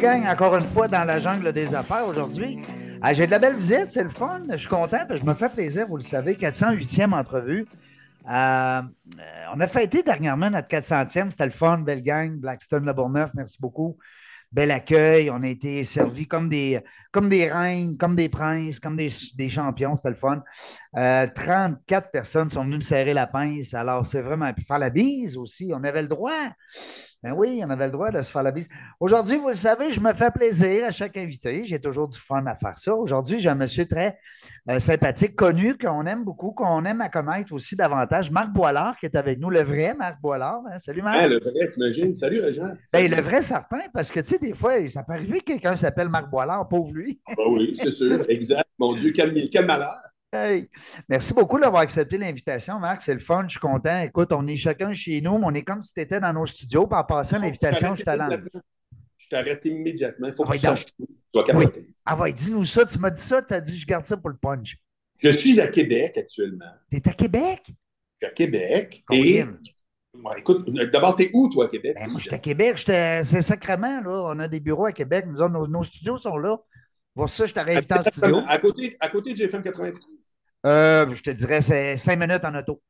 Gang, encore une fois dans la jungle des affaires aujourd'hui. Ah, J'ai de la belle visite, c'est le fun. Je suis content, je me fais plaisir, vous le savez, 408e entrevue. Euh, euh, on a fêté dernièrement notre 400e, c'était le fun, belle gang, Blackstone Le Bourneuf, merci beaucoup. Bel accueil, on a été servis comme des, comme des reines, comme des princes, comme des, champions, c'était le fun. Euh, 34 personnes sont venues me serrer la pince, alors c'est vraiment. Puis faire la bise aussi, on avait le droit. Ben oui, on avait le droit de se faire la bise. Aujourd'hui, vous le savez, je me fais plaisir à chaque invité. J'ai toujours du fun à faire ça. Aujourd'hui, j'ai un monsieur très euh, sympathique, connu, qu'on aime beaucoup, qu'on aime à connaître aussi davantage. Marc Boilard, qui est avec nous, le vrai Marc Boilard. hein. Salut, Marc. Ah, le vrai, t'imagines? Salut, Régent. Ben, le vrai certain, parce que, tu sais, des fois, ça peut arriver que quelqu'un s'appelle Marc Boilard, pauvre lui. Ah oui, c'est sûr, exact. Mon Dieu, quel, quel malheur. Hey. Merci beaucoup d'avoir accepté l'invitation, Marc. C'est le fun, je suis content. Écoute, on est chacun chez nous, mais on est comme si tu étais dans nos studios. Puis en passant l'invitation, je te lance. Je t'arrête immédiatement. Il faut que Ah, tu oui, saches. Tu capoter. Ah ouais, dis-nous ça. Tu m'as dit ça, tu as dit je garde ça pour le punch. Je suis à Québec actuellement. T'es à Québec? Je suis à Québec. Et. Bon, écoute, d'abord, t'es où, toi, à Québec? Ben, moi, je suis à Québec. C'est sacrément, là. On a des bureaux à Québec. Nous nos, nos studios sont là. Voir ça, je invité en studio. à, côté, à côté du FM 93. Euh, je te dirais, c'est cinq minutes en auto.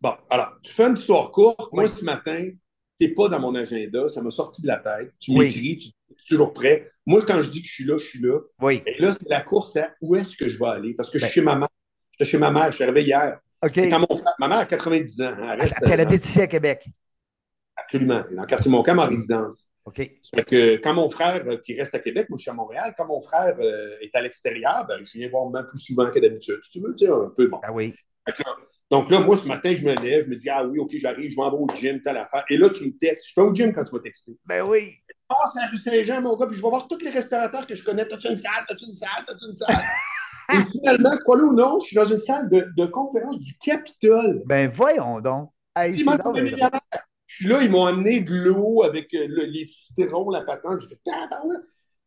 Bon, alors, tu fais une histoire courte. Moi, ce matin, t'es pas dans mon agenda. Ça m'a sorti de la tête. Tu Oui. m'écris, tu es toujours prêt. Moi, quand je dis que je suis là, je suis là. Oui. Et là, c'est la course à où est-ce que je vais aller? Parce que je Ben. suis chez ma mère. J'étais chez ma mère. Je suis arrivé hier. OK. Mon ma mère a 90 ans. hein, elle reste, elle habite ici à Québec. absolument. Dans le quartier Montcalm en résidence. OK. Ça fait que quand mon frère, euh, qui reste à Québec, moi je suis à Montréal, quand mon frère euh, est à l'extérieur, ben, je viens voir même plus souvent que d'habitude. Si tu veux, tu sais, un peu bon. Ah oui. Là, donc là, moi, ce matin, je me lève, je me dis, ah oui, OK, j'arrive, je m'en vais au gym, telle affaire. Et là, tu me textes. Je suis pas au gym quand tu m'as texté. Ben oui. Je passe à la rue Saint-Jean, mon gars, puis je vais voir tous les restaurateurs que je connais. T'as-tu une salle? T'as-tu une salle? T'as-tu une salle? Et finalement, crois-le ou non, je suis dans une salle de, de conférence du Capitole. Ben voyons donc. Hey, c'est donc suis là, ils m'ont amené de l'eau avec euh, le- les citrons, la patente. J'ai fait.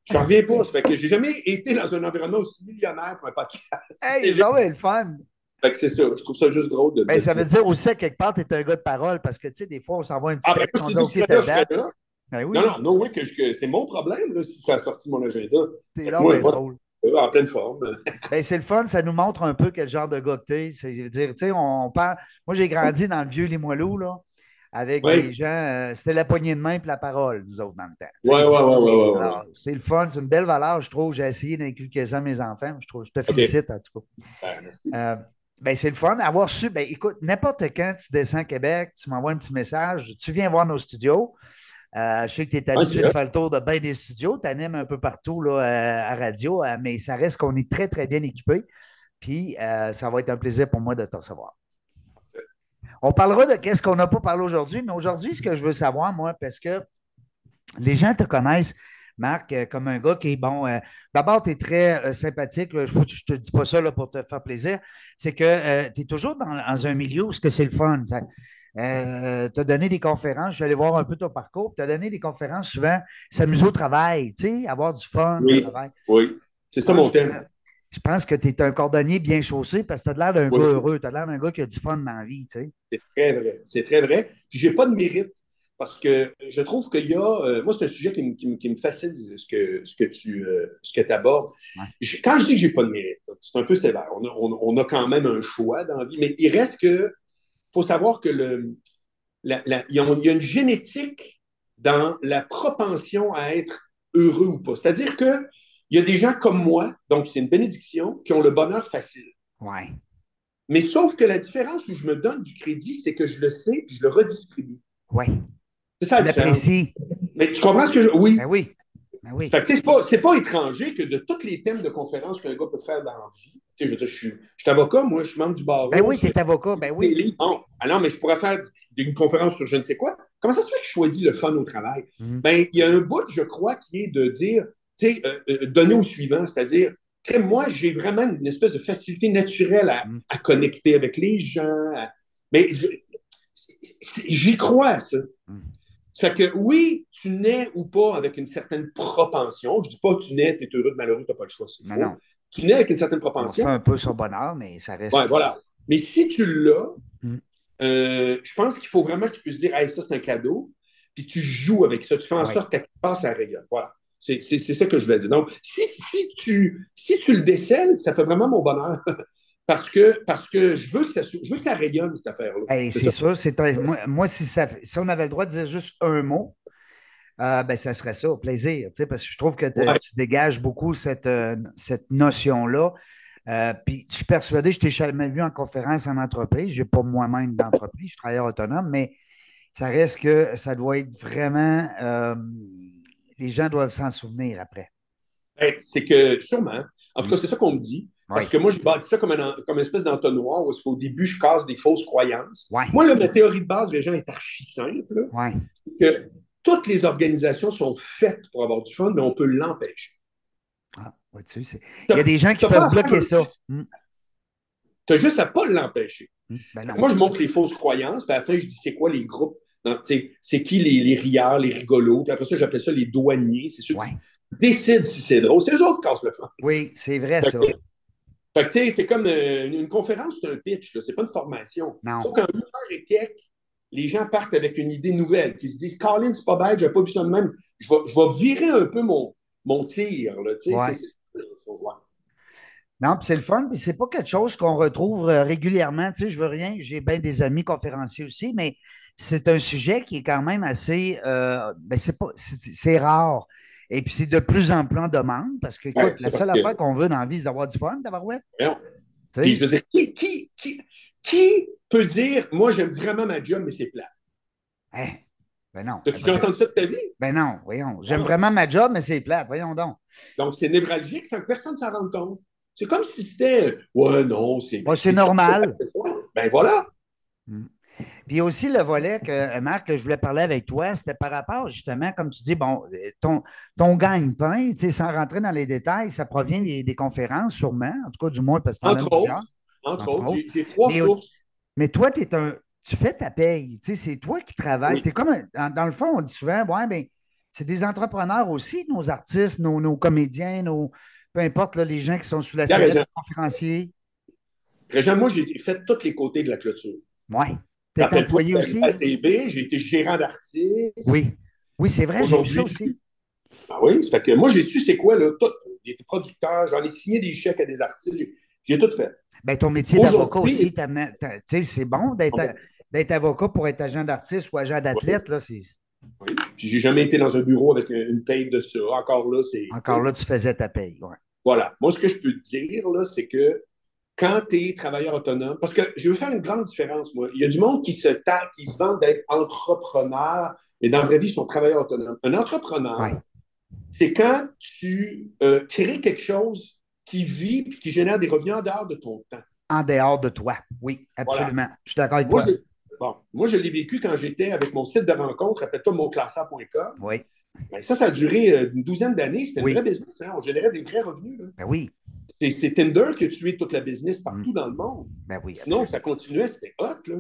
J'en reviens pas. Ça fait que j'ai jamais été dans un environnement aussi millionnaire pour un podcast. Hey, C'est le fun. Fait que c'est ça. Je trouve ça juste drôle de. Ben, ça veut dire. aussi à quelque part, tu es un gars de parole parce que, tu sais, des fois, on s'envoie un petit Ah, ben, que. Ben oui, Non, non, non, oui, que, que c'est mon problème là, si ça a sorti mon agenda. t'es là, voilà. drôle. Euh, En pleine forme. Ben, c'est le fun, ça nous montre un peu quel genre de gars que t'es. C'est dire, tu sais, on parle. Moi, j'ai grandi dans le vieux Limoilou, là, avec Oui. des gens. euh, C'était la poignée de main et la parole, nous autres, dans le temps. Ouais, ouais. alors, C'est le fun, c'est une belle valeur, je trouve. J'ai essayé d'inculquer ça à mes enfants. Je, trouve, je te félicite, en tout cas. Ben, merci. Euh, ben, c'est le fun. Avoir su, ben, écoute, n'importe quand tu descends à Québec, tu m'envoies un petit message, tu viens voir nos studios. Euh, je sais que tu es habitué de faire le tour de bien des studios, tu animes un peu partout là, à, à radio, mais ça reste qu'on est très, très bien équipé. Puis ça va être un plaisir pour moi de te recevoir. On parlera de qu'est-ce qu'on n'a pas parlé aujourd'hui, mais aujourd'hui, ce que je veux savoir, moi, parce que les gens te connaissent, Marc, euh, comme un gars qui est bon. euh, D'abord, tu es très euh, sympathique. Je ne te dis pas ça là, pour te faire plaisir. C'est que tu es toujours dans, dans un milieu où c'est le fun. tu as donné des conférences. Je suis allé voir un peu ton parcours. Tu as donné des conférences souvent, s'amuser au travail, tu sais, avoir du fun Oui. au travail. Oui. C'est ça mon thème. Je pense que tu es un cordonnier bien chaussé parce que tu as l'air d'un Oui. gars heureux. Tu as l'air d'un gars qui a du fun dans la vie. tu sais. C'est très vrai. C'est très vrai. Puis j'ai pas de mérite parce que je trouve qu'il y a. euh, moi, c'est un sujet qui, me- qui me- qui me fascine, ce que, ce que tu euh, ce que abordes. Ouais. Je- Quand je dis que j'ai pas de mérite, c'est un peu sévère. On a, on- on a quand même un choix dans la vie, mais il reste que. faut savoir que le. la- la- il y a il y a une génétique dans la propension à être heureux ou pas. C'est-à-dire que il y a des gens comme moi, donc c'est une bénédiction, qui ont le bonheur facile. Ouais. Mais sauf que la différence où je me donne du crédit, c'est que je le sais puis je le redistribue. Ouais. C'est ça la l'apprécies. Mais tu comprends ce que je. Oui. Ben oui. Ben oui. Fait que, c'est pas, c'est pas étranger que de tous les thèmes de conférence qu'un gars peut faire dans la vie, tu sais, je veux dire, je suis, je suis avocat, moi, je suis membre du barreau. Ben oui, tu es avocat. Ben oui. livres. Bon, alors, mais je pourrais faire une conférence sur je ne sais quoi. Comment ça se fait que je choisis le fun au travail? Mhm. Ben, il y a un bout, je crois, qui est de dire, sais, euh, euh, donner au suivant, c'est-à-dire, moi, j'ai vraiment une espèce de facilité naturelle à, à connecter avec les gens. à- Mais j'y crois, à ça. Mhm. Ça fait que oui, tu nais ou pas avec une certaine propension. Je dis pas tu nais, t'es heureux, malheureux, t'as pas le choix. Non. Tu nais avec une certaine On fait propension. un peu son bonheur, mais ça reste. Ouais, voilà. Mais si tu l'as, Mm. euh, je pense qu'il faut vraiment que tu puisses dire, hey, ça, c'est un cadeau, puis tu joues avec ça. Tu fais en sorte qu'à quelque part, ça rayonne. Voilà. C'est ça que je voulais dire. Donc, si, si, tu, si tu le décèles, ça fait vraiment mon bonheur. parce, que, parce que je veux que ça, je veux que ça rayonne, cette affaire-là. Hey, C'est sûr. c'est un- moi, moi, si, ça, si on avait le droit de dire juste un mot, euh, ben, ça serait ça, plaisir. tu sais, Parce que je trouve que Ouais. tu dégages beaucoup cette, euh, cette notion-là. Euh, puis je suis persuadé, je t'ai jamais vu en conférence en entreprise. Je n'ai pas moi-même d'entreprise, je suis travailleur autonome, mais ça reste que ça doit être vraiment. Les gens doivent s'en souvenir après. Hey, c'est que, sûrement, en tout cas, c'est ça qu'on me dit. Parce Oui. que moi, je bâtis ça comme, un, comme une espèce d'entonnoir où au début, je casse des fausses croyances. Moi, là, ma théorie de base, les gens, est archi simple. Ouais. que toutes les organisations sont faites pour avoir du fun, mais on peut l'empêcher. Ah, vois-tu, c'est- Il y a des gens qui peuvent bloquer ça. Hum, Tu as juste à pas l'empêcher. hum, ben. Moi, je montre les fausses croyances, puis à la fin, je dis c'est quoi les groupes, c'est qui les, les rieurs, les rigolos, puis après ça, j'appelle ça les douaniers. C'est ceux Ouais. qui décident si c'est drôle. C'est eux autres qui cassent le fun. Oui, c'est vrai Fait ça. que- Fait que, tu sais, c'est comme euh, une, une conférence, c'est un pitch, c'est pas une formation. Non. Sauf qu'en une heure et quelques, les gens partent avec une idée nouvelle, qui se disent Colin, c'est pas bête, j'ai pas vu ça de même. Je vais, je vais virer un peu mon, mon tir. Là, faut. Non, puis c'est le fun, puis c'est pas quelque chose qu'on retrouve euh, régulièrement. Tu sais, je veux rien, j'ai bien des amis conférenciers aussi, mais c'est un sujet qui est quand même assez, euh, ben c'est pas, c'est c'est rare. Et puis c'est de plus en plus en demande parce que, écoute, Ouais, la seule que- affaire qu'on veut dans la vie, c'est d'avoir du fun. Tu Puis je veux dire, qui, qui, qui, qui peut dire Moi, j'aime vraiment ma job, mais c'est plat? hein, ben non. As-tu déjà entendu ça de ta vie? Ben non, voyons. J'aime Non. vraiment ma job, mais c'est plate, voyons donc. Donc, c'est névralgique sans que personne ne s'en rende compte. C'est comme si c'était Ouais, non, c'est. Ouais, c'est normal. Ben voilà. Puis aussi le volet que, euh, Marc, que je voulais parler avec toi, c'était par rapport justement, comme tu dis, bon, euh, ton, ton gagne-pain, tu sais, sans rentrer dans les détails, ça provient des, des conférences, sûrement, en tout cas du moins parce que Entre autres, entre Entre autres, autres. j'ai- trois Mais- sources. Mais toi, un, tu fais ta paye, tu sais, c'est toi qui travailles. Oui. Comme, un- dans, le fond, on dit souvent, ouais, ben, c'est des entrepreneurs aussi, nos artistes, nos, nos comédiens, nos, peu importe, là, les gens qui sont sous la raison. des conférenciers. Régent, moi, j'ai fait tous les côtés de la clôture. Ouais. Employé j'étais aussi? à la TV, j'ai été gérant d'artiste. Oui. Oui, c'est vrai, j'ai vu ça aussi. Ah oui, ça fait que moi, j'ai su c'est quoi, là, tout. J'ai été producteur, j'en ai signé des chèques à des artistes, j'ai- tout fait. Ben, ton métier d'avocat aussi, c'est bon d'être avocat pour être agent d'artiste ou agent d'athlète. là, c'est- Oui. Puis j'ai jamais été dans un bureau avec un- une paye de ça. Encore là, c'est. Encore là, tu faisais ta paye. ouais. Voilà. Moi, ce que je peux te dire, là, c'est que quand tu es travailleur autonome, parce que je veux faire une grande différence, moi. Il y a du monde qui se tape, qui se vend d'être entrepreneur, mais dans la vraie vie, ils sont travailleurs autonomes. Un entrepreneur, Ouais. c'est quand tu euh, crées quelque chose qui vit et qui génère des revenus en dehors de ton temps. En dehors de toi. Oui, absolument. Je suis d'accord avec Moi, toi. bon, moi, je l'ai vécu quand j'étais avec mon site de rencontre, appelle-toi monclasseur.com. Oui, Ben, ça, ça a duré euh, une douzaine d'années. C'était Oui. un vrai business. hein. On générait des vrais revenus. là. ben oui, C'est Tinder qui a tué toute la business partout dans le monde. ben oui. Sinon, ça continuait, c'était hot. Là.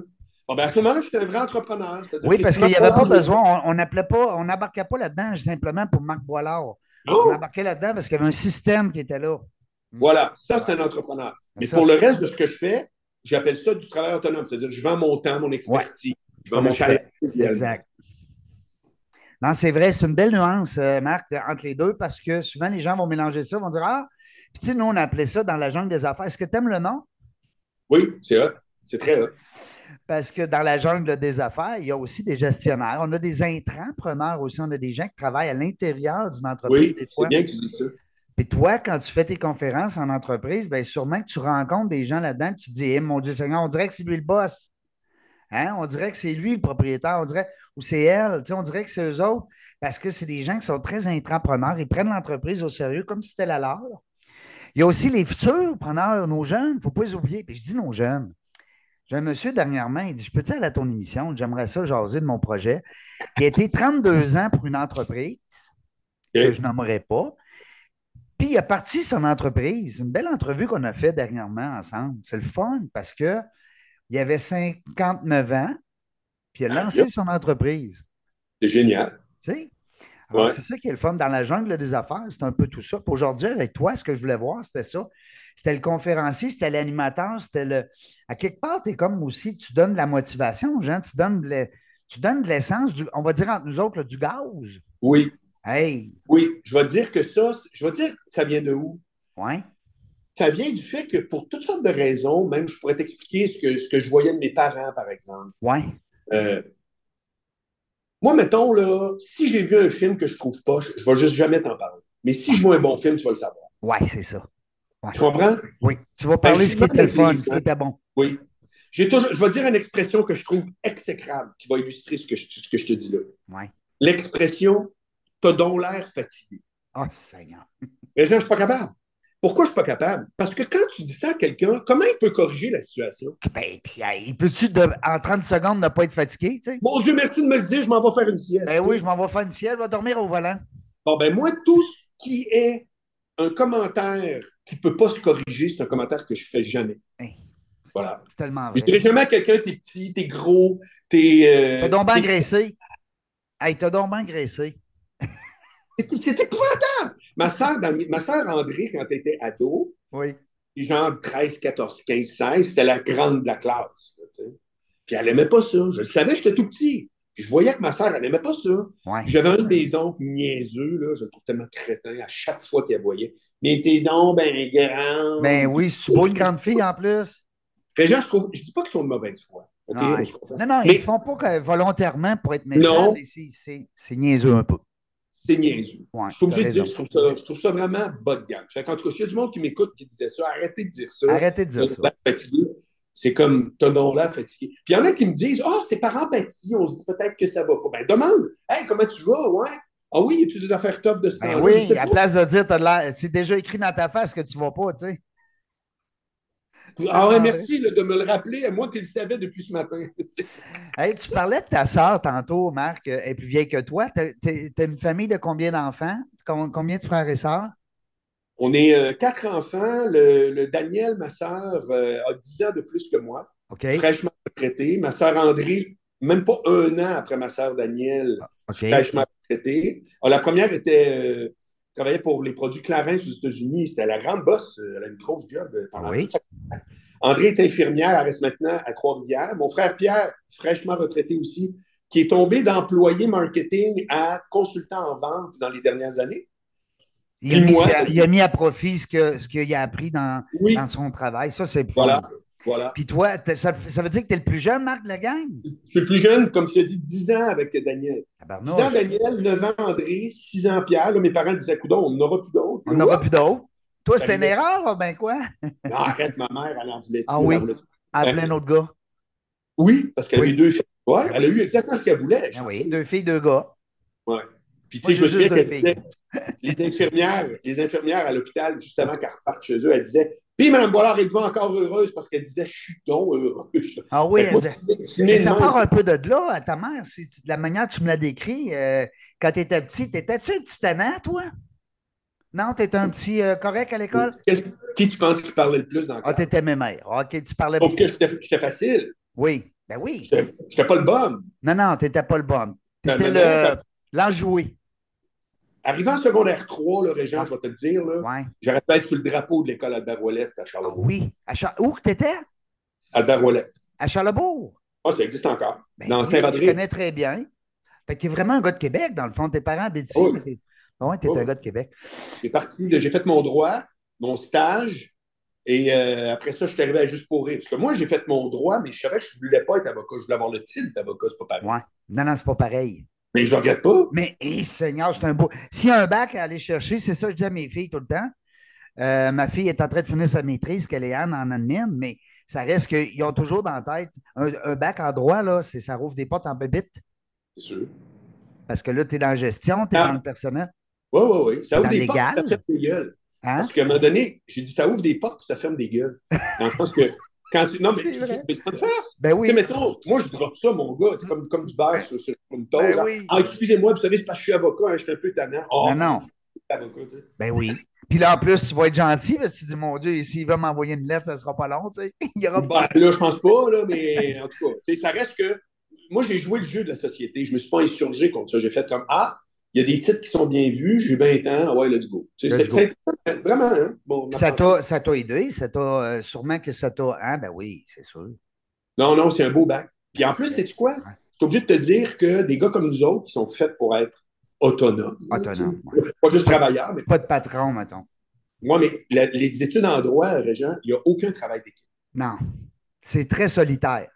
Bon, ben, à ce moment-là, j'étais un vrai entrepreneur. Oui, parce qu'il n'y avait pas besoin, on- on n'appelait pas, on n'embarquait pas là-dedans simplement pour Marc Boilard. On Non, embarquait là-dedans parce qu'il y avait un système qui était là. voilà, ça, c'est un entrepreneur. Mais Ça. pour le reste de ce que je fais, j'appelle ça du travail autonome. C'est-à-dire que je vends mon temps, mon expertise, je vends mon talent. Exact. Non, c'est vrai, c'est une belle nuance, euh, Marc, entre les deux, parce que souvent les gens vont mélanger ça, vont dire Ah, puis tu sais, nous, on appelait ça dans la jungle des affaires. Est-ce que tu aimes le nom? Oui, c'est hot. C'est très hot. Parce que dans la jungle des affaires, il y a aussi des gestionnaires. On a des intrapreneurs aussi. On a des gens qui travaillent à l'intérieur d'une entreprise Oui, des c'est fois. bien que tu dis ça. Puis toi, quand tu fais tes conférences en entreprise, bien sûrement que tu rencontres des gens là-dedans, tu te dis, Eh, mon Dieu Seigneur, on dirait que c'est lui le boss. Hein? On dirait que c'est lui le propriétaire, on dirait, ou c'est elle, on dirait que c'est eux autres, parce que c'est des gens qui sont très intrapreneurs, ils prennent l'entreprise au sérieux comme si c'était la leur. Il y a aussi les futurs preneurs, nos jeunes, il ne faut pas les oublier. Puis je dis nos jeunes. J'ai un monsieur dernièrement, il dit Je peux-tu aller à ton émission? J'aimerais ça jaser de mon projet. Il a été 32 ans pour une entreprise que je nommerai pas. Puis il a parti son entreprise. Une belle entrevue qu'on a faite dernièrement ensemble. C'est le fun parce que il avait 59 ans, puis il a lancé son entreprise. C'est génial. Tu sais? Alors, c'est ça qui est le fun. Dans la jungle des affaires, c'est un peu tout ça. aujourd'hui, avec toi, ce que je voulais voir, c'était ça. C'était le conférencier, c'était l'animateur, c'était le. À quelque part, tu es comme aussi, tu donnes de la motivation aux gens, tu donnes de, tu donnes de l'essence, on va dire entre nous autres, du gaz. Oui. Hey. Oui, je vais te dire que ça, je vais te dire, ça vient de où? Oui. Ça vient du fait que pour toutes sortes de raisons, même je pourrais t'expliquer ce que, ce que je voyais de mes parents, par exemple. Oui. Euh, moi, mettons, là, si j'ai vu un film que je trouve pas, je, ne vais juste jamais t'en parler. Mais si je vois un bon film, tu vas le savoir. Oui, c'est ça. Tu comprends? Oui. Tu vas parler ben, ce qui était le fun, ce qui était bon. Oui. Toujours, je vais dire une expression que je trouve exécrable qui va illustrer ce que je, ce que je te dis là. Oui. L'expression T'as donc l'air fatigué. Oh, Seigneur. Mais je ne suis pas capable. Pourquoi je ne suis pas capable? Parce que quand tu dis ça à quelqu'un, comment il peut corriger la situation? Ben, puis, il peut-tu, en 30 secondes, ne pas être fatigué? Tu sais? Mon Dieu, merci de me le dire, je m'en vais faire une sieste. Ben oui, je m'en vais faire une sieste, je vais dormir au volant. Bon, ben moi, tout ce qui est un commentaire qui ne peut pas se corriger, c'est un commentaire que je ne fais jamais. Hein. Voilà. C'est tellement vrai. Je dirais jamais à quelqu'un, t'es petit, t'es gros, t'es. Euh, t'as donc bien graissé. Hey, t'as donc bien graissé. C'était épouvantable. Ma soeur, ma soeur André, quand elle était ado, oui. genre 13, 14, 15, 16, c'était la grande de la classe. Puis elle n'aimait pas ça. Je le savais, j'étais tout petit. Puis je voyais que ma soeur, elle n'aimait pas ça. J'avais un de mes oncles niaiseux, là, je le trouve tellement crétin à chaque fois qu'elle voyait. Mais t'es donc ben grand. Ben oui, c'est une grande fille en plus. Genre, je trouve, je dis pas qu'ils sont de mauvaise foi. Non, non, ils ne font pas volontairement pour être méchants. C'est niaiseux un peu c'est niaiseux. je suis obligé de dire, je trouve, ça, je trouve ça vraiment bas de gamme. Fait en tout cas, s'il y a du monde qui m'écoute qui disait ça, arrêtez de dire ça. Arrêtez de dire ça. C'est comme ton nom là fatigué. Puis il y en a qui me disent Ah, oh, c'est par empathie, on se dit peut-être que ça va pas. Ben demande Hey, comment tu vas? Ouais. Ah oui, y a-tu des affaires top de ce ben Oui, à place de dire, c'est déjà écrit dans ta face que tu vas pas, tu sais. Ah ouais, merci de me le rappeler. Moi qui le savais depuis ce matin. tu parlais de ta sœur tantôt, Marc. Elle est plus vieille que toi. Tu as, une famille de combien d'enfants? Combien de frères et sœurs? On est euh, quatre enfants. Le, Daniel, ma sœur, euh, a dix ans de plus que moi. Fraîchement retraité. Ma sœur André, même pas un an après ma sœur Daniel, ah, fraîchement retraitée. Ah, la première était euh, travaillait pour les produits Clarins aux États-Unis. C'était la grande bosse. Elle a une grosse job pendant oui. André est infirmière, elle reste maintenant à Trois-Rivières. Mon frère Pierre, fraîchement retraité aussi, qui est tombé d'employé marketing à consultant en vente dans les dernières années. Il a, mis, il a, mis, à profit ce qu'il ce a appris dans, dans, son travail. Ça, c'est voilà. Voilà. Puis toi, ça, veut dire que tu es le plus jeune, Marc, de la gang? Je suis le plus jeune, comme je te dis, 10 ans avec Daniel. 10 ans Daniel, 9 ans André, 6 ans Pierre. Là, mes parents disaient, coudon, on n'aura plus d'autres. On n'aura plus d'autres. Toi, c'était une erreur, ben quoi? non, arrête, ma mère, elle en voulait Ah oui? Elle voulait un autre gars? Oui, parce qu'elle a eu deux filles. Oui, elle a eu exactement ce qu'elle voulait. Ah oui, deux filles, deux gars. Oui. Puis, tu sais, je me souviens qu'elle les infirmières, les infirmières à l'hôpital, juste avant qu'elles repartent chez eux, elles disaient Puis, Mme Bollard est devant encore heureuse parce qu'elle disait Je suis donc heureuse. Ah oui, elle disait. Mais ça part un peu de là, à ta mère, c'est la manière que tu me l'as décrit. Euh, quand tu étais petit, étais-tu un petit tannant, toi? Non, tu étais un petit euh, correct à l'école? Qui tu penses qui parlait le plus dans le Ah, tu étais mes mères. OK, tu parlais que j'étais facile. Oui, ben oui. J'étais pas le bon. Non, non, tu n'étais pas le bon. Tu étais l'enjoué. Arrivant en secondaire 3, le Régent, je vais te le dire, là, j'aurais pu être sous le drapeau de l'école Albert Ouellette à Charlebourg. Ah oui. À Où que tu étais? Albert Ouellette. À Charlebourg? Ah, ça existe encore. Ben dans Saint-Rodrigue. Je connais très bien. tu es vraiment un gars de Québec, dans le fond. Tes parents habitent ici, mais ah oui, tu es un gars de Québec. J'ai parti, j'ai fait mon droit, mon stage, et euh, après ça, je suis arrivé à Juste pour rire. Parce que moi, j'ai fait mon droit, mais je savais que je ne voulais pas être avocat. Je voulais avoir le titre d'avocat, c'est pas pareil. Ouais. Non, non, c'est pas pareil. Mais je ne regrette pas. Mais, hé, Seigneur, c'est un beau. S'il y a un bac à aller chercher, c'est ça que je dis à mes filles tout le temps. Euh, ma fille est en train de finir sa maîtrise, qu'elle est Anne en admin, mais ça reste qu'ils ont toujours dans la tête un, un bac en droit, là, c'est, ça rouvre des portes en bébite. C'est sûr. Parce que là, tu es dans la gestion, tu es Ah. dans le personnel. Oui, oui, oui. Ça ouvre des légal. portes, ça ferme des gueules. Hein? Parce qu'à un moment donné, j'ai dit, ça ouvre des portes, ça ferme des gueules. Dans le sens que quand tu. Non, mais tu- mais c'est pas de farce. Ben oui. Tu sais, mettons, moi, je drop ça, mon gars. C'est comme, comme du beurre sur, sur une toast. Ben oui. Ah, excusez-moi, vous savez, c'est parce que je suis avocat, hein, je suis un peu tannant. Oh, Non, non. avocat, tu sais. Ben oui. Puis là, en plus, tu vas être gentil parce que tu dis, mon Dieu, s'il va m'envoyer une lettre, ça sera pas long, tu sais. Il y aura pas. Ben, là, je pense pas, là, mais en tout cas, tu ça reste que. Moi, j'ai joué le jeu de la société. Je me suis pas insurgé contre ça. J'ai fait comme Ah, il y a des titres qui sont bien vus, j'ai 20 ans, ah ouais, let's go. Tu sais, Let's c'est- c'est- Vraiment, hein? Bon, Ça t'a, aidé, ça t'a, euh, sûrement que ça t'a. Ah, ben oui, c'est sûr. Non, non, c'est un beau bac. Puis en plus, sais-tu quoi? Je suis obligé de te dire que des gars comme nous autres, qui sont faits pour être autonomes, Autonome, tu sais, pas juste travailleurs, mais Pas de patron, mettons. moi, mais la- les études en droit, Régent, il n'y a aucun travail d'équipe. Non. C'est très solitaire.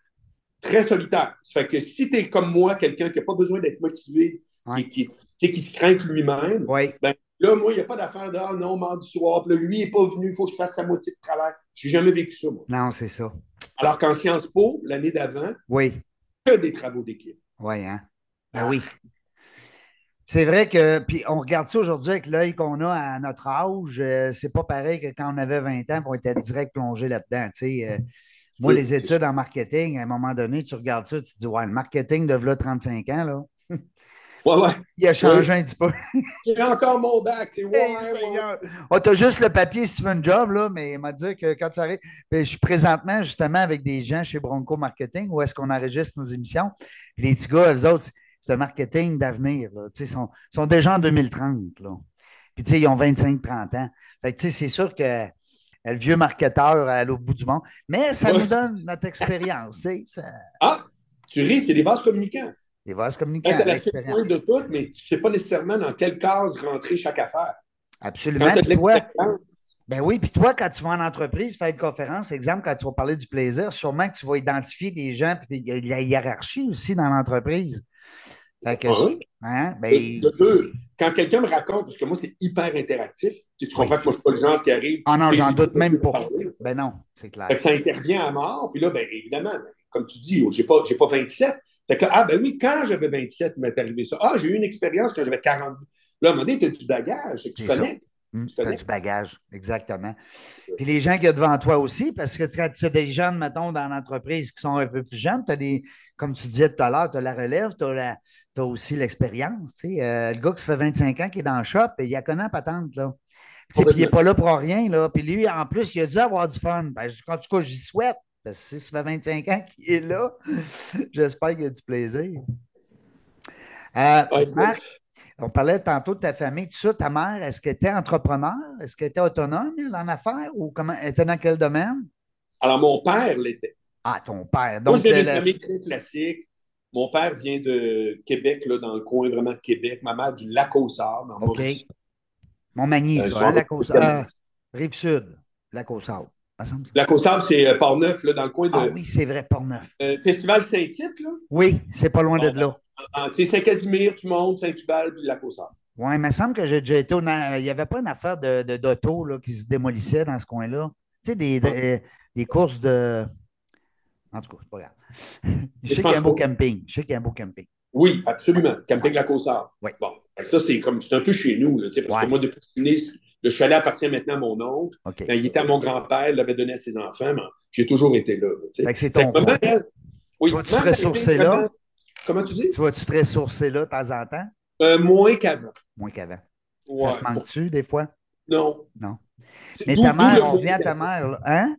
Très solitaire. Ça fait que si tu es comme moi, quelqu'un qui n'a pas besoin d'être motivé, Ouais. qui, qui, sais, qui se craint que lui-même, Oui. là, moi, il n'y a pas d'affaire de ah, non, mardi soir, puis là, lui n'est pas venu, il faut que je fasse sa moitié de travail. J'ai jamais vécu ça, moi. Non, c'est ça. Alors qu'en Sciences Po, l'année d'avant, Oui. que des travaux d'équipe. Oui, hein? Ben oui. C'est vrai que, puis on regarde ça aujourd'hui avec l'œil qu'on a à notre âge, euh, c'est pas pareil que quand on avait 20 ans, on était direct plongé là-dedans. tu sais. Euh, moi, les études en marketing, à un moment donné, tu regardes ça, tu te dis, ouais, le marketing de là 35 ans, là, Ouais, ouais. il a changé un petit peu. J'ai encore mon bac. Ouais, Hey, ouais. Oh, t'as juste le papier si tu veux un job, là, mais il m'a dit que quand tu arrives. Puis je suis présentement justement avec des gens chez Bronco Marketing où est-ce qu'on enregistre nos émissions. Les petits gars, eux autres, c'est un marketing d'avenir. Ils sont, sont déjà en 2030. Là. Puis ils ont 25-30 ans. Fait que c'est sûr que le vieux marketeur à l'autre bout du monde. Mais ça Ouais. nous donne notre expérience. ça- Ah, tu ris, c'est des bases communicants. Les vases communicants, tu as la de tout, mais tu ne sais pas nécessairement dans quelle case rentrer chaque affaire. Absolument. Puis toi, Ben oui, puis toi, quand tu vas en entreprise faire une conférence, exemple, quand tu vas parler du plaisir, sûrement que tu vas identifier des gens, puis il y a la hiérarchie aussi dans l'entreprise. Fait que, Ah oui? hein, ben, de, de deux, quand quelqu'un me raconte, parce que moi, c'est hyper interactif, tu, tu comprends que moi, je ne suis pas le genre qui arrive. Ah non, j'en doute même pas. ben non, c'est clair. Fait que ça intervient à mort, puis là, ben, évidemment, ben, comme tu dis, j'ai pas, j'ai pas 27. Fait que, ah, ben oui, quand j'avais 27, il m'est arrivé ça. Ah, j'ai eu une expérience quand j'avais 40. Là, à un moment donné, tu as du bagage, tu connais. Hum, Tu t'as connais? du bagage, exactement. Puis les gens qu'il y a devant toi aussi, parce que quand tu as des jeunes, mettons, dans l'entreprise qui sont un peu plus jeunes, tu as des, comme tu disais tout à l'heure, tu as la relève, tu as, aussi l'expérience. tu sais. Euh, le gars qui se fait 25 ans qui est dans le shop, il a connaît patente, là. Puis il n'est pas là pour rien, là. Puis lui, en plus, il a dû avoir du fun. Ben, en tout cas, j'y souhaite. Parce que si ça fait 25 ans qu'il est là, j'espère qu'il a du plaisir. Euh, Ah, Marc, on parlait tantôt de ta famille, tout ça. Ta mère, est-ce qu'elle était entrepreneur? Est-ce qu'elle était autonome en affaires ou comment? Elle était dans quel domaine? Alors, mon père l'était. Ah, ton père. Moi, Donc, d'une le- famille très classique. Mon père vient de Québec, là, dans le coin vraiment de Québec. Ma mère du lac aux Arts, dans OK. Mauricie. Montmagny, Euh, ça, hein, la côte euh, Rive-Sud, la côte sable. me semble. Lac aux Arts, c'est euh, Port-Neuf, là, dans le coin de Ah oui, c'est vrai, Port-Neuf. euh, Festival Saint-Tite, là? Oui, c'est pas loin de Bon, là. En- Tu sais, Saint-Casimir, tu montes, Saint-Hubert, puis aux Arts. Oui, il me semble que j'ai déjà été. au na- Il n'y avait pas une affaire de, d'auto là, qui se démolissait dans ce coin-là. Tu sais, des, des, des courses de. En tout cas, c'est pas grave. Je sais qu'il y a un beau pas. camping. Je sais qu'il y a un beau camping. Oui, absolument. Camping aux Arts. Oui. Bon, ben, ça, c'est comme, c'est un peu chez nous, là, parce Ouais. que moi, depuis que je suis né, le chalet appartient maintenant à mon oncle. Quand il était à mon grand-père, il l'avait donné à ses enfants, mais j'ai toujours été là. c'est ton elle- oui, Tu vas-tu te ressourcer là? Comment tu dis? Tu vas-tu te ressourcer là de temps en temps? Euh, moins qu'avant. Moins qu'avant. Ça te manque-tu des fois? Non. Non. Mais ta mère, on revient à ta mère. là. Hein?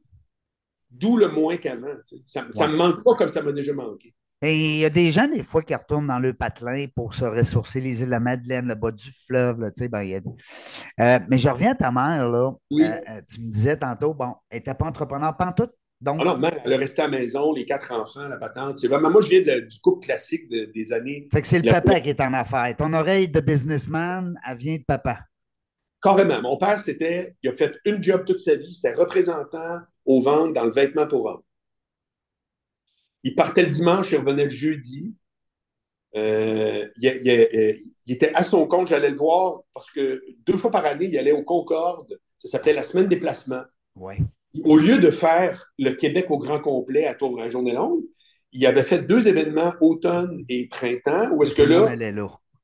D'où le moins qu'avant. Ça ne Ouais. me manque pas comme ça m'a déjà manqué. Et il y a des gens, des fois, qui retournent dans le patelin pour se ressourcer, les îles de la Madeleine, le bas du fleuve. Là, tu sais, ben, y a des- Euh, mais je reviens à ta mère. Là. Oui. Euh, euh, tu me disais tantôt, bon, elle n'était pas entrepreneur pantoute. Donc, Ah non, mère, elle est restée à la maison, les quatre enfants, la patente. C'est vraiment, moi, je viens de- du couple classique de- des années. fait que c'est le La- papa qui est en affaires. Ton oreille de businessman, elle vient de papa. Carrément. Mon père, c'était, il a fait une job toute sa vie, c'était représentant aux ventes dans le vêtement pour hommes. Il partait le dimanche, il revenait le jeudi. Euh, il, il- il- il était à son compte, j'allais le voir parce que deux fois par année, il allait au Concorde. Ça s'appelait la semaine des placements. Oui. Au lieu de faire le Québec au grand complet à tour de la journée longue, il avait fait deux événements, automne et printemps, où est-ce que là, là.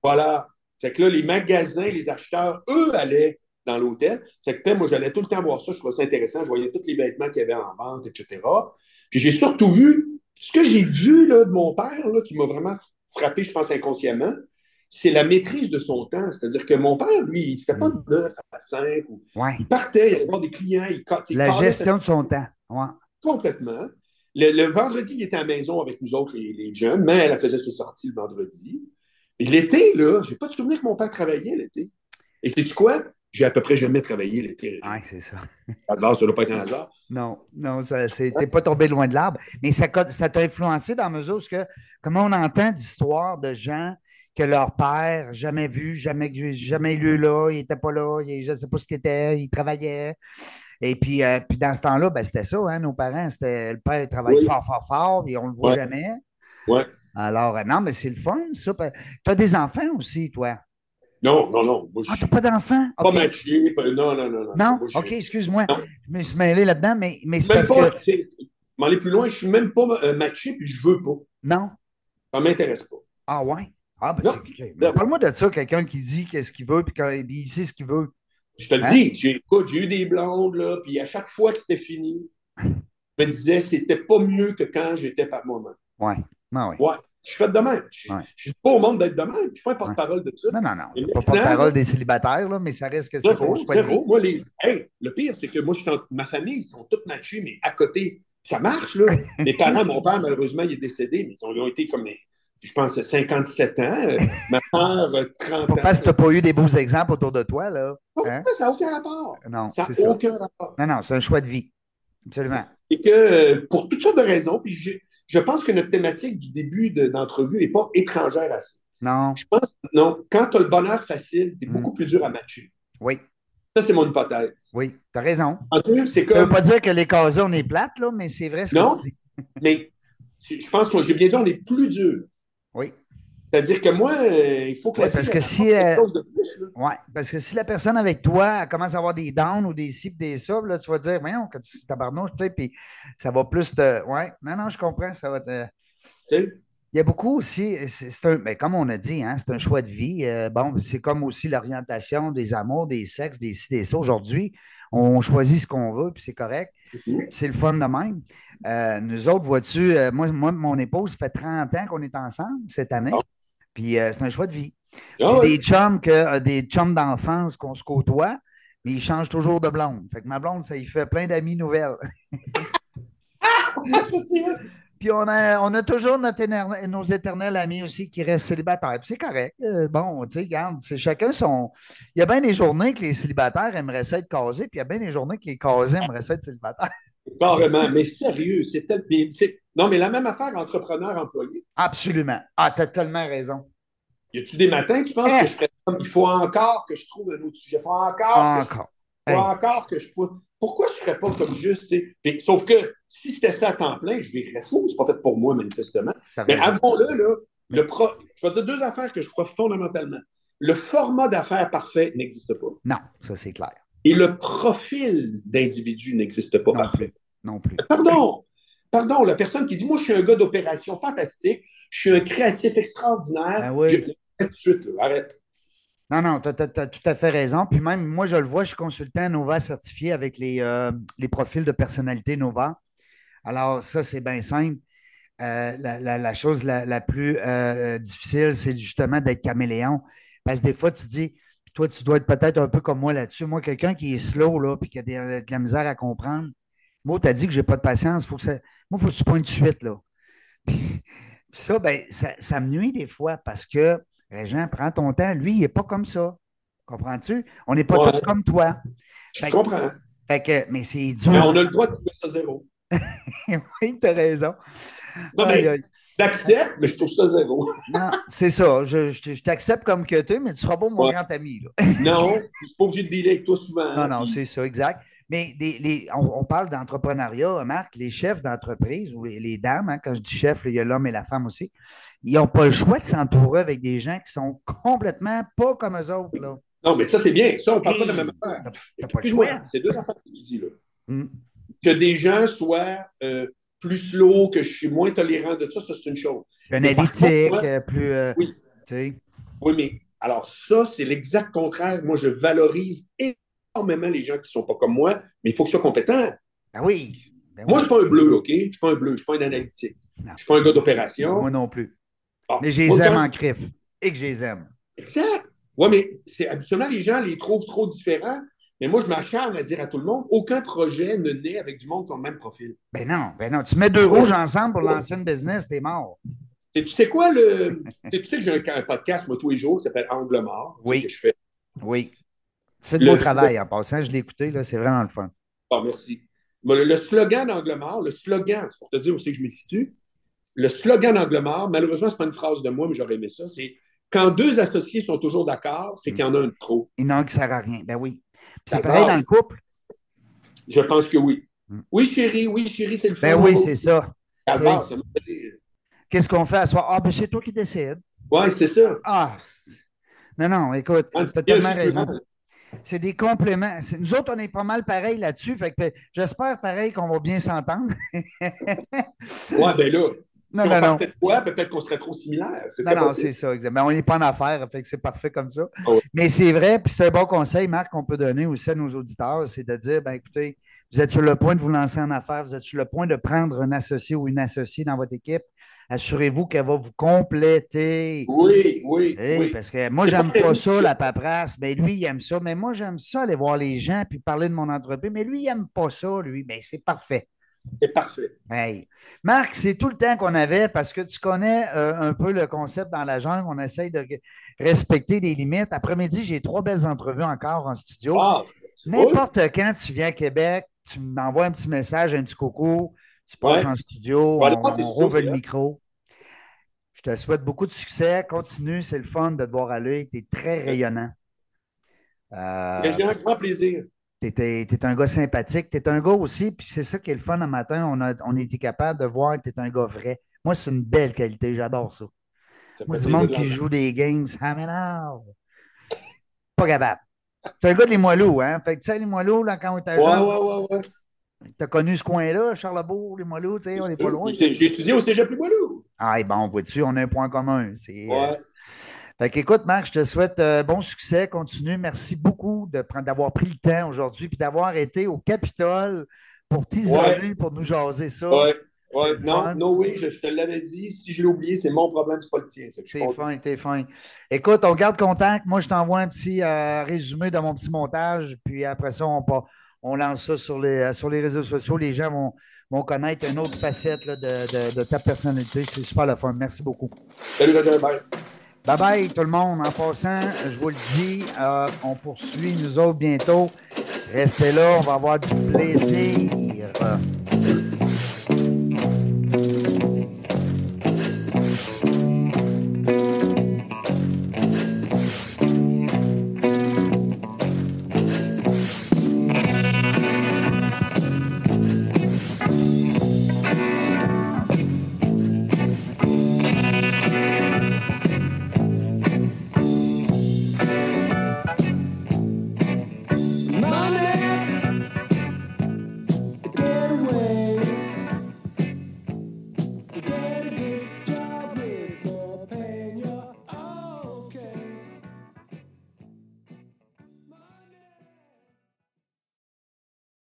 voilà, c'est que là, les magasins, les acheteurs, eux, allaient dans l'hôtel. C'est que moi, j'allais tout le temps voir ça, je trouvais ça intéressant, je voyais tous les vêtements qu'il y avait en vente, etc. Puis j'ai surtout vu, ce que j'ai vu là, de mon père, là, qui m'a vraiment frappé, je pense, inconsciemment, c'est la maîtrise de son temps. C'est-à-dire que mon père, lui, il ne pas de 9 à 5. Il partait, il allait voir des clients. Il, la gestion de son temps. Complètement. Le, vendredi, il était à la maison avec nous autres, les, jeunes, mais elle faisait ses sorties le vendredi. Et l'été, là, je n'ai pas de souvenir que mon père travaillait l'été. Et sais-tu quoi? J'ai à peu près jamais travaillé l'été. Oui, c'est ça. Alors, ça ne doit pas être un hasard. Non, non, tu n'es pas tombé loin de l'arbre. Mais ça, ça t'a influencé dans la mesure où, que, comment on entend d'histoires de gens que leur père, jamais vu, jamais, jamais lu là, il n'était pas là, je ne sais pas ce qu'il était, il travaillait. Et puis, euh, puis dans ce temps-là, ben, c'était ça, hein, nos parents, c'était le père travaillait fort, fort, fort, et on ne le voit jamais. Oui. Alors, euh, non, mais c'est le fun, ça. Tu as des enfants aussi, toi? Non, non, non. ah, tu n'as pas d'enfants? Pas matché. Non, non, non. Non, non? OK, excuse-moi. Je me suis mêlé là-dedans, mais, mais c'est parce pas, que. aller plus loin, je ne suis même pas euh, matché, puis je ne veux pas. Non? Ça ne m'intéresse pas. Ah, ouais? Ah, ben, c'est Parle-moi de ça, quelqu'un qui dit qu'est-ce qu'il veut, puis il sait ce qu'il veut. Je te le hein? dis, j'ai eu des blondes, là, puis à chaque fois que c'était fini, je me disais, c'était pas mieux que quand j'étais par moi-même. Ouais. Ah, ouais. ouais. Je suis fait de même. Je ne suis pas au monde d'être de même. Je ne suis pas un porte-parole de ça. Non, non, non. Pas porte-parole des célibataires, là, mais ça reste que c'est zéro, Moi, les... hey, le pire, c'est que moi, je suis dans ma famille, ils sont toutes matchés, mais à côté, ça marche, là. Mes parents, mon père, malheureusement, il est décédé, mais ils ont été comme je pense, 57 ans. Euh, ma mère, 30 ans. Parce que tu n'as pas eu des beaux exemples autour de toi, là. Hein? Ça n'a aucun rapport. Non, ça n'a aucun rapport. Non, non, c'est un choix de vie. Absolument. Et que euh, pour toutes sortes de raisons, puis je, pense que notre thématique du début d'entrevue n'est pas étrangère à ça. Non. Je pense non. Quand tu as le bonheur facile, tu es beaucoup mm. plus dur à matcher. Oui. Ça, c'est mon hypothèse. Oui, tu as raison. Ça ne veut pas dire que les casés, on est plates, là, mais c'est vrai ce que tu dis. mais je pense que j'ai bien dit, on est plus dur. C'est-à-dire que moi, euh, il faut que la parce que si, euh, ouais, parce que si la personne avec toi commence à avoir des downs ou des ci des ça, là, tu vas dire, voyons, quand tu tabarnouche, tu sais, puis ça va plus te. Ouais, non, non, je comprends, ça va te. Il y a beaucoup aussi, c'est un, ben, comme on a dit, hein, c'est un choix de vie. Euh, bon, c'est comme aussi l'orientation des amours, des sexes, des ci, des ça. Aujourd'hui, on choisit ce qu'on veut, puis c'est correct. C'est le fun de même. Euh, nous autres, vois-tu, euh, moi, moi, mon épouse, ça fait 30 ans qu'on est ensemble cette année. Puis euh, c'est un choix de vie. Ah J'ai des chums que, des chums d'enfance qu'on se côtoie, mais ils changent toujours de blonde. Fait que ma blonde, ça y fait plein d'amis nouvelles. ah, Puis on a, on a toujours nos éternels amis aussi qui restent célibataires. c'est correct. bon, tu sais, regarde, c'est chacun son. Il y a bien des journées que les célibataires aimeraient ça être casés, puis il y a bien des journées que les casés aimeraient ça être célibataires. Carrément, mais sérieux, c'est tellement. Non, mais la même affaire entrepreneur-employé. Absolument. Ah, tu as tellement raison. Y a-tu des matins, tu penses que je ferais Il faut encore que je trouve un autre sujet. Il faut encore. Encore. Que je... faut encore que je. Pourquoi je ne ferais pas comme juste. Sauf que si c'était ça à temps plein, je virerais fou. C'est pas fait pour moi, manifestement. Mais avant-le, là, le pro... je vais dire deux affaires que je crois fondamentalement. Le format d'affaires parfait n'existe pas. Non, ça c'est clair. Et le profil d'individu n'existe pas parfait. Non plus. Pardon. Pardon, la personne qui dit Moi, je suis un gars d'opération fantastique, je suis un créatif extraordinaire. Ben oui. de suite, arrête. Non, non, tu as, tout à fait raison. Puis même, moi, je le vois, je suis consultant Nova certifié avec les, euh, les profils de personnalité Nova. Alors, ça, c'est bien simple. Euh, la, chose la, plus euh, difficile, c'est justement d'être caméléon. Parce que des fois, tu dis, toi, tu dois être peut-être un peu comme moi là-dessus. Moi, quelqu'un qui est slow, là, puis qui a de, la misère à comprendre, moi, tu as dit que je n'ai pas de patience. Faut que ça, moi, il faut que tu pointes de suite, là. Puis, ça, ben, ça, me nuit des fois parce que, Régent, prends ton temps. Lui, il n'est pas comme ça. Comprends-tu? On n'est pas tous comme toi. Je comprends. Fait que, mais c'est dur. Mais on a le droit de trouver ça zéro. oui, tu as raison. Non, mais j'accepte, mais je trouve ça zéro. non, c'est ça. Je, je, t'accepte comme que tu es, mais tu seras pas mon grand ami. Là. non, je suis pas obligé de dealer avec toi souvent. Non, non, c'est ça, exact. Mais les, on, parle d'entrepreneuriat, Marc, les chefs d'entreprise ou les, dames, hein, quand je dis chef, il y a l'homme et la femme aussi, ils n'ont pas le choix de s'entourer avec des gens qui sont complètement pas comme eux autres. Là. Non, mais ça, c'est bien. Ça, on ne parle pas de la même affaire. Pas le choix. C'est deux affaires que tu dis là. Hmm. que des gens soient euh, plus slow, que je suis moins tolérant de ça, ça, c'est une chose. Analytique, euh, plus. euh, Oui. Oui, mais alors ça, c'est l'exact contraire. Moi, je valorise énormément les gens qui ne sont pas comme moi, mais il faut qu'ils soient compétents. Ben oui. Ben Moi, oui. je ne suis pas un bleu, OK? Je ne suis pas un bleu, je ne suis pas un analytique. Je ne suis pas un gars d'opération. Moi non plus. Ah, Mais je les aime en crif. Et que je les aime. Exact. Oui, mais c'est habituellement, les gens les trouvent trop différents. Mais moi, je m'acharne à dire à tout le monde, aucun projet ne naît avec du monde qui ont le même profil. Ben non, ben non. Tu mets deux rouges ensemble pour lancer une business, t'es mort. Et tu sais quoi, le... tu sais que j'ai un, podcast, moi, tous les jours, qui s'appelle Angle mort? Oui. Que je fais? Oui. Tu fais du Le- beau travail en passant. Je l'ai écouté, là, c'est vraiment le fun. Bon, merci. Bon, le, le slogan d'Angle mort, le slogan, c'est pour te dire où c'est que je me situe. Le slogan d'Angle mort, malheureusement, ce n'est pas une phrase de moi, mais j'aurais aimé ça, c'est quand deux associés sont toujours d'accord, c'est qu'il y en a un de trop. Il n'en qui sert à rien. Ben oui. C'est pareil dans le couple? Je pense que oui. Hmm. Oui, chérie, oui, chérie, c'est le fun. Ben oui, c'est ça. Qu'est-ce qu'on fait à soir? Ah, ben c'est toi qui décides. Ouais, c'est ça. Ah! Non, non, écoute, Ah, tu as tellement raison. C'est des compléments. Nous autres, on est pas mal pareil là-dessus. Fait que j'espère pareil qu'on va bien s'entendre. Ouais, ben là, Non, si non, on non. partait de quoi, peut-être qu'on serait trop similaires. Non, non, c'est ça. exact. Mais on n'est pas en affaires, fait que c'est parfait comme ça. Ah. Mais c'est vrai, puis c'est un bon conseil, Marc, qu'on peut donner aussi à nos auditeurs, c'est de dire, ben écoutez, vous êtes sur le point de vous lancer en affaires, vous êtes sur le point de prendre un associé ou une associée dans votre équipe. Assurez-vous qu'elle va vous compléter. Oui, oui, oui. Parce que moi, j'aime pas pas ça, la paperasse. Mais lui, il aime ça. Mais moi, j'aime ça, aller voir les gens puis parler de mon entreprise. Mais lui, il aime pas ça, lui. Ben, c'est parfait. C'est parfait. Hey. Marc, c'est tout le temps qu'on avait parce que tu connais euh, un peu le concept dans la jungle. On essaye de respecter les limites. Après-midi, j'ai trois belles entrevues encore en studio. Ah, cool. N'importe quand tu viens à Québec, tu m'envoies un petit message, un petit coucou, tu passes Ouais. en studio, On aller rouvre le hot. micro. Je te souhaite beaucoup de succès. Continue, c'est le fun de te voir à l'œil. Tu es très rayonnant. Euh, J'ai un grand plaisir. tu es, un gars sympathique. Tu es un gars aussi, puis c'est ça qui est le fun un matin. On a, on a été capable de voir que tu es un gars vrai. Moi, c'est une belle qualité. J'adore ça. Ça Moi, du monde de qui joue des games, ça m'énerve. Pas capable. C'est un gars des Moilous, hein? Fait que tu sais, les Moilous, là, quand on était Ouais, jeune, ouais, ouais, ouais. T'as connu ce coin-là, Charlebourg, les Moilous, tu sais, on n'est pas loin. J'ai étudié au Cégep Limoilou. Ah, bon, vois-tu, on a un point commun. C'est, euh, Ouais. Fait qu'écoute, Marc, je te souhaite euh, bon succès, continue. Merci beaucoup de prendre- d'avoir pris le temps aujourd'hui puis d'avoir été au Capitole pour t'isoler, pour nous jaser ça. Ouais. C'est Ouais. le Non, fun. no way, je, je te l'avais dit. Si je l'ai oublié, c'est mon problème, c'est pas le tien. T'es fin, t'es fin. Écoute, on garde contact. Moi, je t'envoie un petit euh, résumé de mon petit montage. Puis après ça, on, pa- on lance ça sur les, euh, sur les réseaux sociaux. Les gens vont, vont connaître une autre facette là, de, de- de ta personnalité. C'est super le fun. Merci beaucoup. Salut. Bye. Bye bye tout le monde. En passant, je vous le dis, euh, on poursuit nous autres bientôt. Restez là, on va avoir du plaisir.